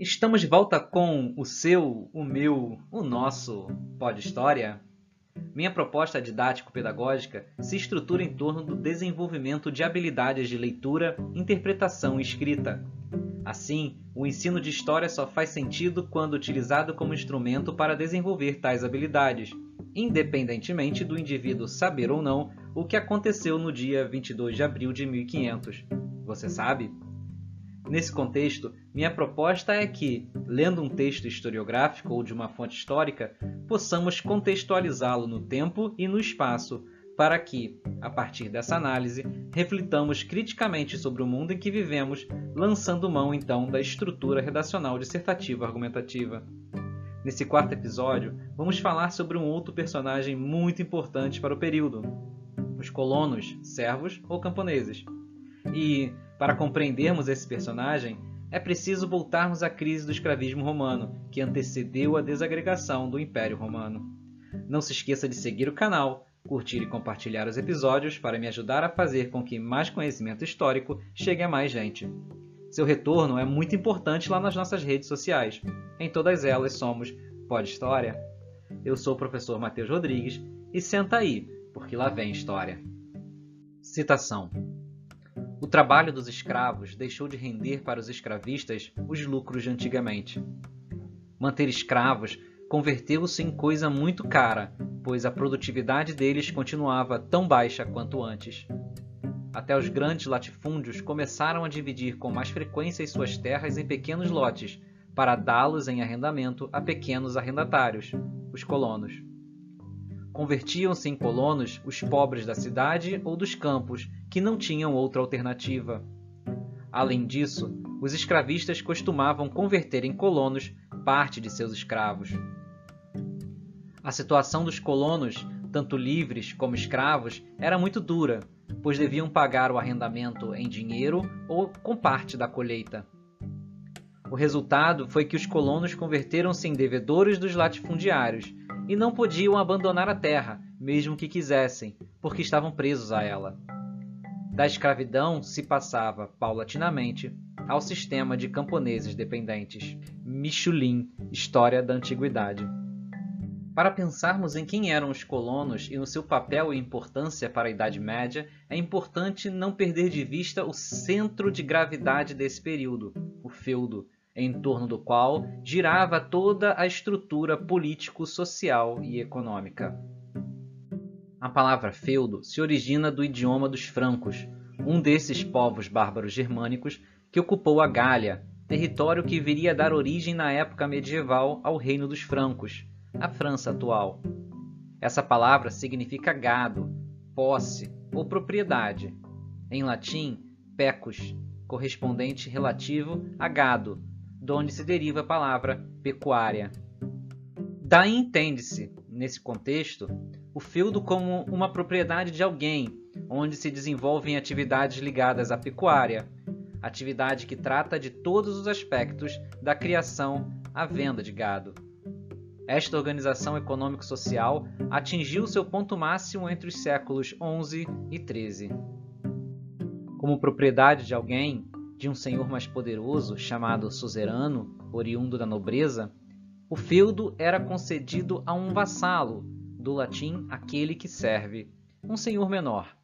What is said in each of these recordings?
Estamos de volta com o seu, o meu, o nosso Pod História. Minha proposta didático-pedagógica se estrutura em torno do desenvolvimento de habilidades de leitura, interpretação e escrita. Assim, o ensino de história só faz sentido quando utilizado como instrumento para desenvolver tais habilidades, independentemente do indivíduo saber ou não o que aconteceu no dia 22 de abril de 1500. Você sabe? Nesse contexto, minha proposta é que, lendo um texto historiográfico ou de uma fonte histórica, possamos contextualizá-lo no tempo e no espaço, para que, a partir dessa análise, reflitamos criticamente sobre o mundo em que vivemos, lançando mão então da estrutura redacional dissertativa argumentativa. Nesse quarto episódio, vamos falar sobre um outro personagem muito importante para o período: os colonos, servos ou camponeses. E, para compreendermos esse personagem, é preciso voltarmos à crise do escravismo romano, que antecedeu a desagregação do Império Romano. Não se esqueça de seguir o canal, curtir e compartilhar os episódios para me ajudar a fazer com que mais conhecimento histórico chegue a mais gente. Seu retorno é muito importante lá nas nossas redes sociais. Em todas elas somos Pode História. Eu sou o professor Matheus Rodrigues e senta aí, porque lá vem história. Citação o trabalho dos escravos deixou de render para os escravistas os lucros de antigamente. Manter escravos converteu-se em coisa muito cara, pois a produtividade deles continuava tão baixa quanto antes. Até os grandes latifúndios começaram a dividir com mais frequência as suas terras em pequenos lotes, para dá-los em arrendamento a pequenos arrendatários, os colonos. Convertiam-se em colonos os pobres da cidade ou dos campos, que não tinham outra alternativa. Além disso, os escravistas costumavam converter em colonos parte de seus escravos. A situação dos colonos, tanto livres como escravos, era muito dura, pois deviam pagar o arrendamento em dinheiro ou com parte da colheita. O resultado foi que os colonos converteram-se em devedores dos latifundiários e não podiam abandonar a terra, mesmo que quisessem, porque estavam presos a ela. Da escravidão se passava, paulatinamente, ao sistema de camponeses dependentes. Michelin, História da Antiguidade. Para pensarmos em quem eram os colonos e no seu papel e importância para a Idade Média, é importante não perder de vista o centro de gravidade desse período, o feudo, em torno do qual girava toda a estrutura político-social e econômica. A palavra feudo se origina do idioma dos francos, um desses povos bárbaros germânicos que ocupou a Gália, território que viria a dar origem na época medieval ao Reino dos Francos, a França atual. Essa palavra significa gado, posse ou propriedade. Em latim, pecus, correspondente relativo a gado, de onde se deriva a palavra pecuária. Daí entende-se, nesse contexto, o feudo como uma propriedade de alguém, onde se desenvolvem atividades ligadas à pecuária, atividade que trata de todos os aspectos da criação à venda de gado. Esta organização econômico-social atingiu seu ponto máximo entre os séculos XI e XIII. Como propriedade de alguém, de um senhor mais poderoso, chamado suzerano, oriundo da nobreza, o feudo era concedido a um vassalo, do latim aquele que serve, um senhor menor.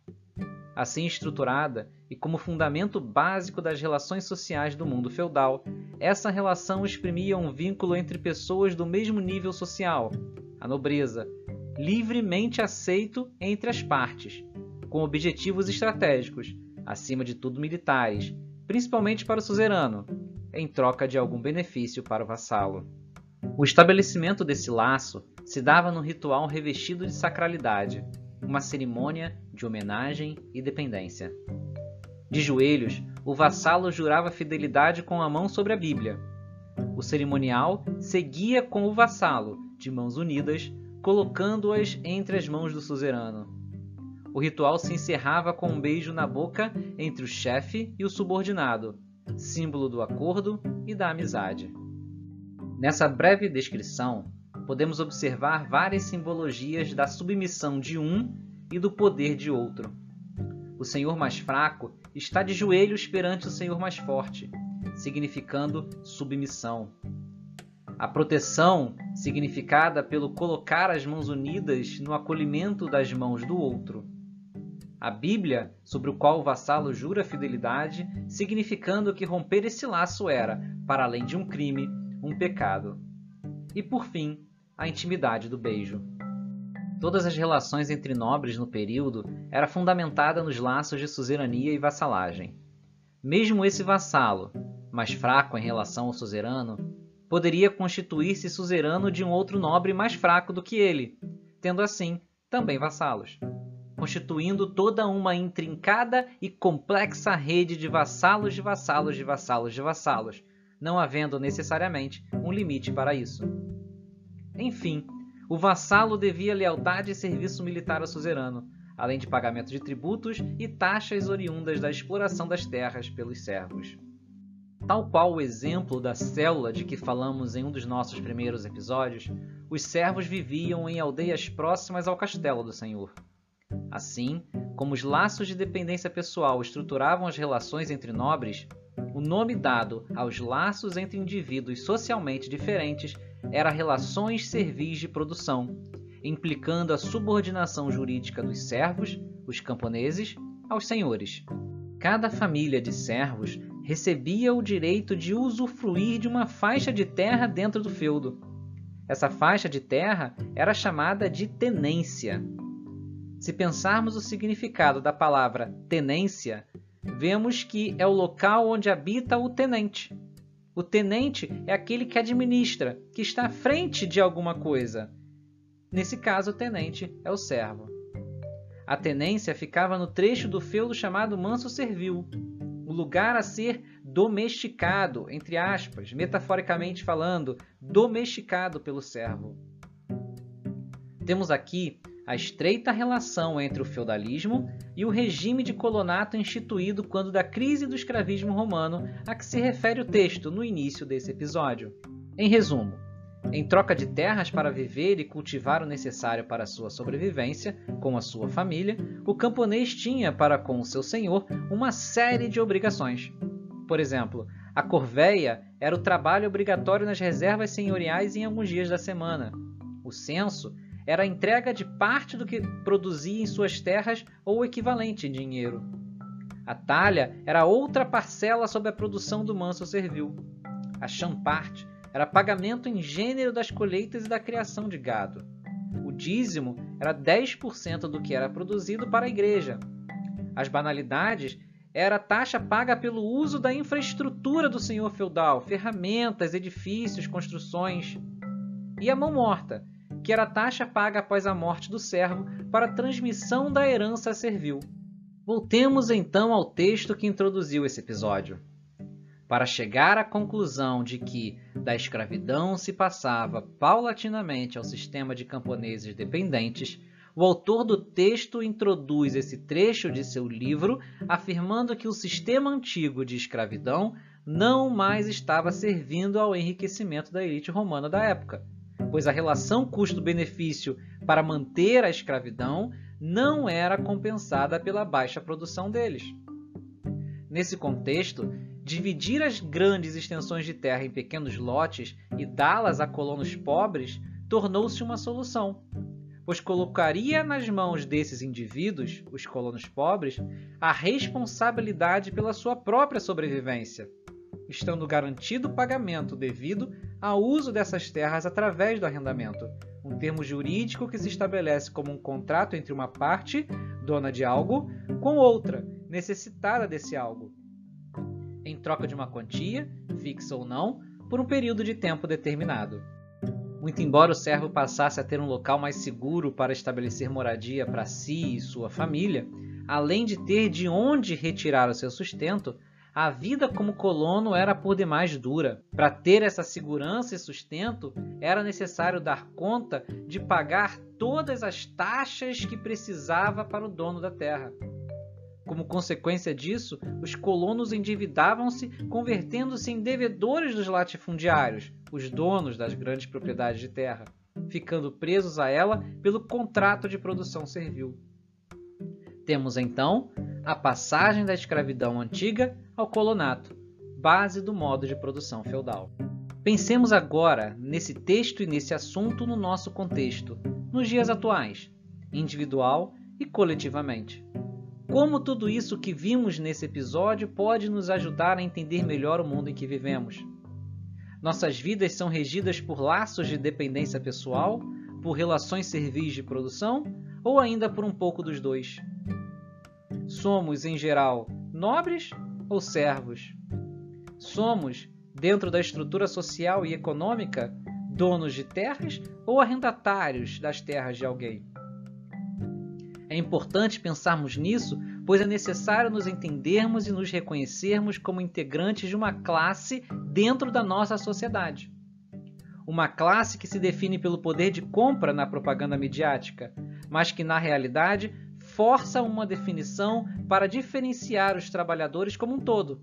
Assim estruturada e como fundamento básico das relações sociais do mundo feudal, essa relação exprimia um vínculo entre pessoas do mesmo nível social, a nobreza, livremente aceito entre as partes, com objetivos estratégicos, acima de tudo militares, principalmente para o suzerano, em troca de algum benefício para o vassalo. O estabelecimento desse laço se dava num ritual revestido de sacralidade, uma cerimônia de homenagem e dependência. De joelhos, o vassalo jurava fidelidade com a mão sobre a Bíblia. O cerimonial seguia com o vassalo, de mãos unidas, colocando-as entre as mãos do suzerano. O ritual se encerrava com um beijo na boca entre o chefe e o subordinado, símbolo do acordo e da amizade. Nessa breve descrição, podemos observar várias simbologias da submissão de um e do poder de outro. O senhor mais fraco está de joelhos perante o senhor mais forte, significando submissão. A proteção, significada pelo colocar as mãos unidas no acolhimento das mãos do outro. A Bíblia, sobre o qual o vassalo jura fidelidade, significando que romper esse laço era, para além de um crime, um pecado. E por fim, a intimidade do beijo. Todas as relações entre nobres no período era fundamentada nos laços de suzerania e vassalagem. Mesmo esse vassalo, mais fraco em relação ao suzerano, poderia constituir-se suzerano de um outro nobre mais fraco do que ele, tendo assim também vassalos, constituindo toda uma intrincada e complexa rede de vassalos de vassalos de vassalos de vassalos, não havendo necessariamente um limite para isso. Enfim, o vassalo devia lealdade e serviço militar ao suzerano, além de pagamento de tributos e taxas oriundas da exploração das terras pelos servos. Tal qual o exemplo da célula de que falamos em um dos nossos primeiros episódios, os servos viviam em aldeias próximas ao castelo do senhor. Assim, como os laços de dependência pessoal estruturavam as relações entre nobres, o nome dado aos laços entre indivíduos socialmente diferentes era relações servis de produção, implicando a subordinação jurídica dos servos, os camponeses, aos senhores. Cada família de servos recebia o direito de usufruir de uma faixa de terra dentro do feudo. Essa faixa de terra era chamada de tenência. Se pensarmos o significado da palavra tenência, vemos que é o local onde habita o tenente. O tenente é aquele que administra, que está à frente de alguma coisa. Nesse caso, o tenente é o servo. A tenência ficava no trecho do feudo chamado Manso Servil, o lugar a ser domesticado, entre aspas, metaforicamente falando, domesticado pelo servo. Temos aqui a estreita relação entre o feudalismo e o regime de colonato instituído quando da crise do escravismo romano a que se refere o texto no início desse episódio. Em resumo, em troca de terras para viver e cultivar o necessário para sua sobrevivência, com a sua família, o camponês tinha para com o seu senhor uma série de obrigações. Por exemplo, a corveia era o trabalho obrigatório nas reservas senhoriais em alguns dias da semana. O censo era a entrega de parte do que produzia em suas terras ou o equivalente em dinheiro. A talha era outra parcela sobre a produção do manso servil. A champarte era pagamento em gênero das colheitas e da criação de gado. O dízimo era 10% do que era produzido para a igreja. As banalidades era a taxa paga pelo uso da infraestrutura do senhor feudal, ferramentas, edifícios, construções. E a mão morta, que era a taxa paga após a morte do servo para a transmissão da herança servil. Voltemos então ao texto que introduziu esse episódio para chegar à conclusão de que da escravidão se passava paulatinamente ao sistema de camponeses dependentes, o autor do texto introduz esse trecho de seu livro afirmando que o sistema antigo de escravidão não mais estava servindo ao enriquecimento da elite romana da época, pois a relação custo-benefício para manter a escravidão não era compensada pela baixa produção deles. Nesse contexto, dividir as grandes extensões de terra em pequenos lotes e dá-las a colonos pobres tornou-se uma solução, pois colocaria nas mãos desses indivíduos, os colonos pobres, a responsabilidade pela sua própria sobrevivência, estando garantido o pagamento devido ao uso dessas terras através do arrendamento, um termo jurídico que se estabelece como um contrato entre uma parte, dona de algo, com outra, necessitada desse algo em troca de uma quantia, fixa ou não, por um período de tempo determinado. Muito embora o servo passasse a ter um local mais seguro para estabelecer moradia para si e sua família, além de ter de onde retirar o seu sustento, a vida como colono era por demais dura. Para ter essa segurança e sustento, era necessário dar conta de pagar todas as taxas que precisava para o dono da terra. Como consequência disso, os colonos endividavam-se, convertendo-se em devedores dos latifundiários, os donos das grandes propriedades de terra, ficando presos a ela pelo contrato de produção servil. Temos então a passagem da escravidão antiga ao colonato, base do modo de produção feudal. Pensemos agora nesse texto e nesse assunto no nosso contexto, nos dias atuais, individual e coletivamente. Como tudo isso que vimos nesse episódio pode nos ajudar a entender melhor o mundo em que vivemos? Nossas vidas são regidas por laços de dependência pessoal, por relações servis de produção ou ainda por um pouco dos dois? Somos, em geral, nobres ou servos? Somos, dentro da estrutura social e econômica, donos de terras ou arrendatários das terras de alguém? É importante pensarmos nisso, pois é necessário nos entendermos e nos reconhecermos como integrantes de uma classe dentro da nossa sociedade. Uma classe que se define pelo poder de compra na propaganda midiática, mas que na realidade força uma definição para diferenciar os trabalhadores como um todo,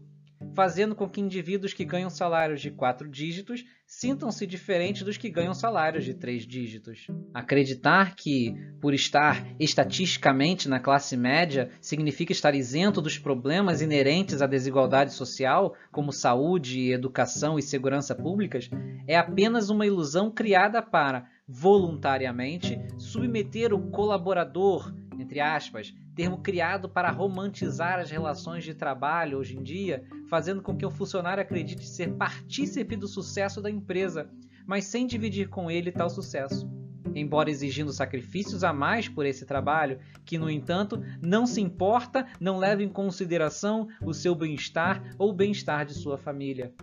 fazendo com que indivíduos que ganham salários de quatro dígitos sintam-se diferentes dos que ganham salários de três dígitos. Acreditar que, por estar estatisticamente na classe média, significa estar isento dos problemas inerentes à desigualdade social, como saúde, educação e segurança públicas, é apenas uma ilusão criada para, voluntariamente, submeter o colaborador, entre aspas, termo criado para romantizar as relações de trabalho hoje em dia, fazendo com que o funcionário acredite ser partícipe do sucesso da empresa, mas sem dividir com ele tal sucesso. Embora exigindo sacrifícios a mais por esse trabalho, que, no entanto, não se importa, não leva em consideração o seu bem-estar ou o bem-estar de sua família.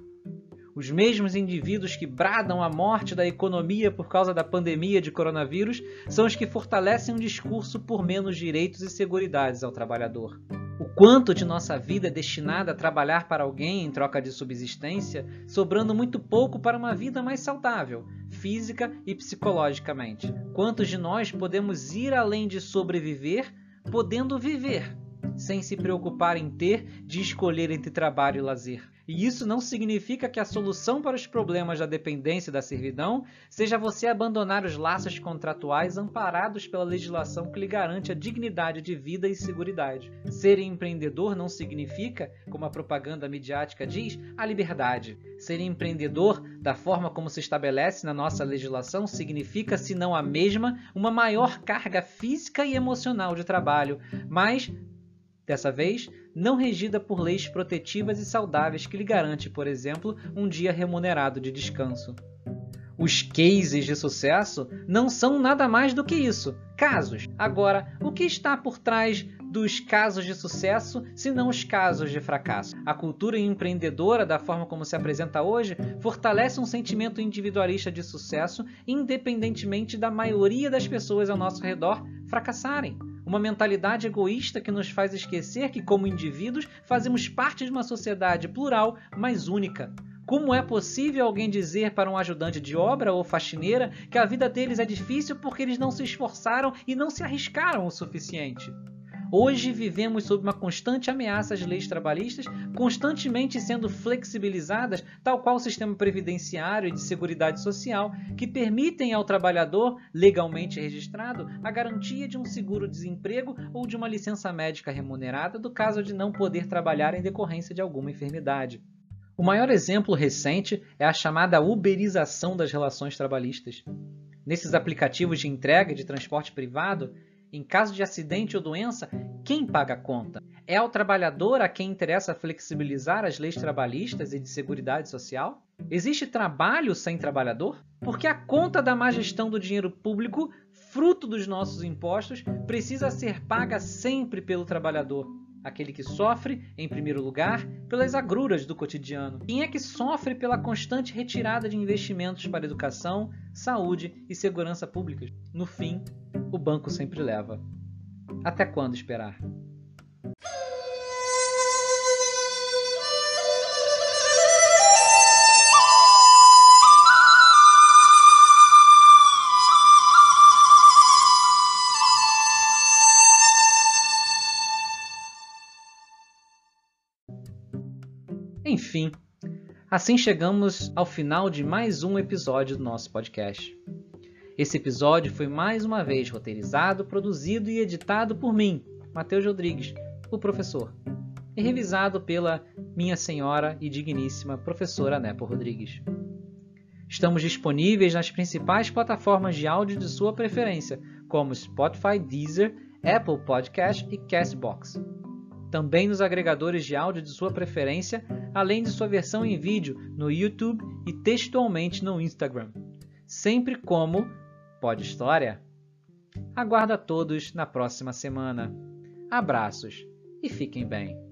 Os mesmos indivíduos que bradam a morte da economia por causa da pandemia de coronavírus são os que fortalecem um discurso por menos direitos e seguridades ao trabalhador. O quanto de nossa vida é destinada a trabalhar para alguém em troca de subsistência, sobrando muito pouco para uma vida mais saudável, física e psicologicamente. Quantos de nós podemos ir além de sobreviver, podendo viver, sem se preocupar em ter de escolher entre trabalho e lazer? E isso não significa que a solução para os problemas da dependência e da servidão seja você abandonar os laços contratuais amparados pela legislação que lhe garante a dignidade de vida e segurança. Ser empreendedor não significa, como a propaganda midiática diz, a liberdade. Ser empreendedor, da forma como se estabelece na nossa legislação, significa, se não a mesma, uma maior carga física e emocional de trabalho, mas dessa vez não regida por leis protetivas e saudáveis que lhe garante, por exemplo, um dia remunerado de descanso. Os cases de sucesso não são nada mais do que isso, casos. Agora, o que está por trás dos casos de sucesso, se não os casos de fracasso? A cultura empreendedora, da forma como se apresenta hoje, fortalece um sentimento individualista de sucesso, independentemente da maioria das pessoas ao nosso redor fracassarem. Uma mentalidade egoísta que nos faz esquecer que, como indivíduos, fazemos parte de uma sociedade plural, mas única. Como é possível alguém dizer para um ajudante de obra ou faxineira que a vida deles é difícil porque eles não se esforçaram e não se arriscaram o suficiente? Hoje vivemos sob uma constante ameaça às leis trabalhistas, constantemente sendo flexibilizadas, tal qual o sistema previdenciário e de seguridade social, que permitem ao trabalhador, legalmente registrado, a garantia de um seguro-desemprego ou de uma licença médica remunerada do caso de não poder trabalhar em decorrência de alguma enfermidade. O maior exemplo recente é a chamada uberização das relações trabalhistas. Nesses aplicativos de entrega de transporte privado, em caso de acidente ou doença, quem paga a conta? É ao trabalhador a quem interessa flexibilizar as leis trabalhistas e de seguridade social? Existe trabalho sem trabalhador? Porque a conta da má gestão do dinheiro público, fruto dos nossos impostos, precisa ser paga sempre pelo trabalhador aquele que sofre, em primeiro lugar, pelas agruras do cotidiano. Quem é que sofre pela constante retirada de investimentos para educação, saúde e segurança públicas? No fim, o banco sempre leva. Até quando esperar? Enfim, assim chegamos ao final de mais um episódio do nosso podcast. Esse episódio foi mais uma vez roteirizado, produzido e editado por mim, Matheus Rodrigues, o professor. e revisado pela minha senhora e digníssima professora Nepo Rodrigues. Estamos disponíveis nas principais plataformas de áudio de sua preferência, como Spotify, Deezer, Apple Podcast e Castbox. Também nos agregadores de áudio de sua preferência, além de sua versão em vídeo no YouTube e textualmente no Instagram. Sempre como Pod História. Aguardo a todos na próxima semana. Abraços e fiquem bem.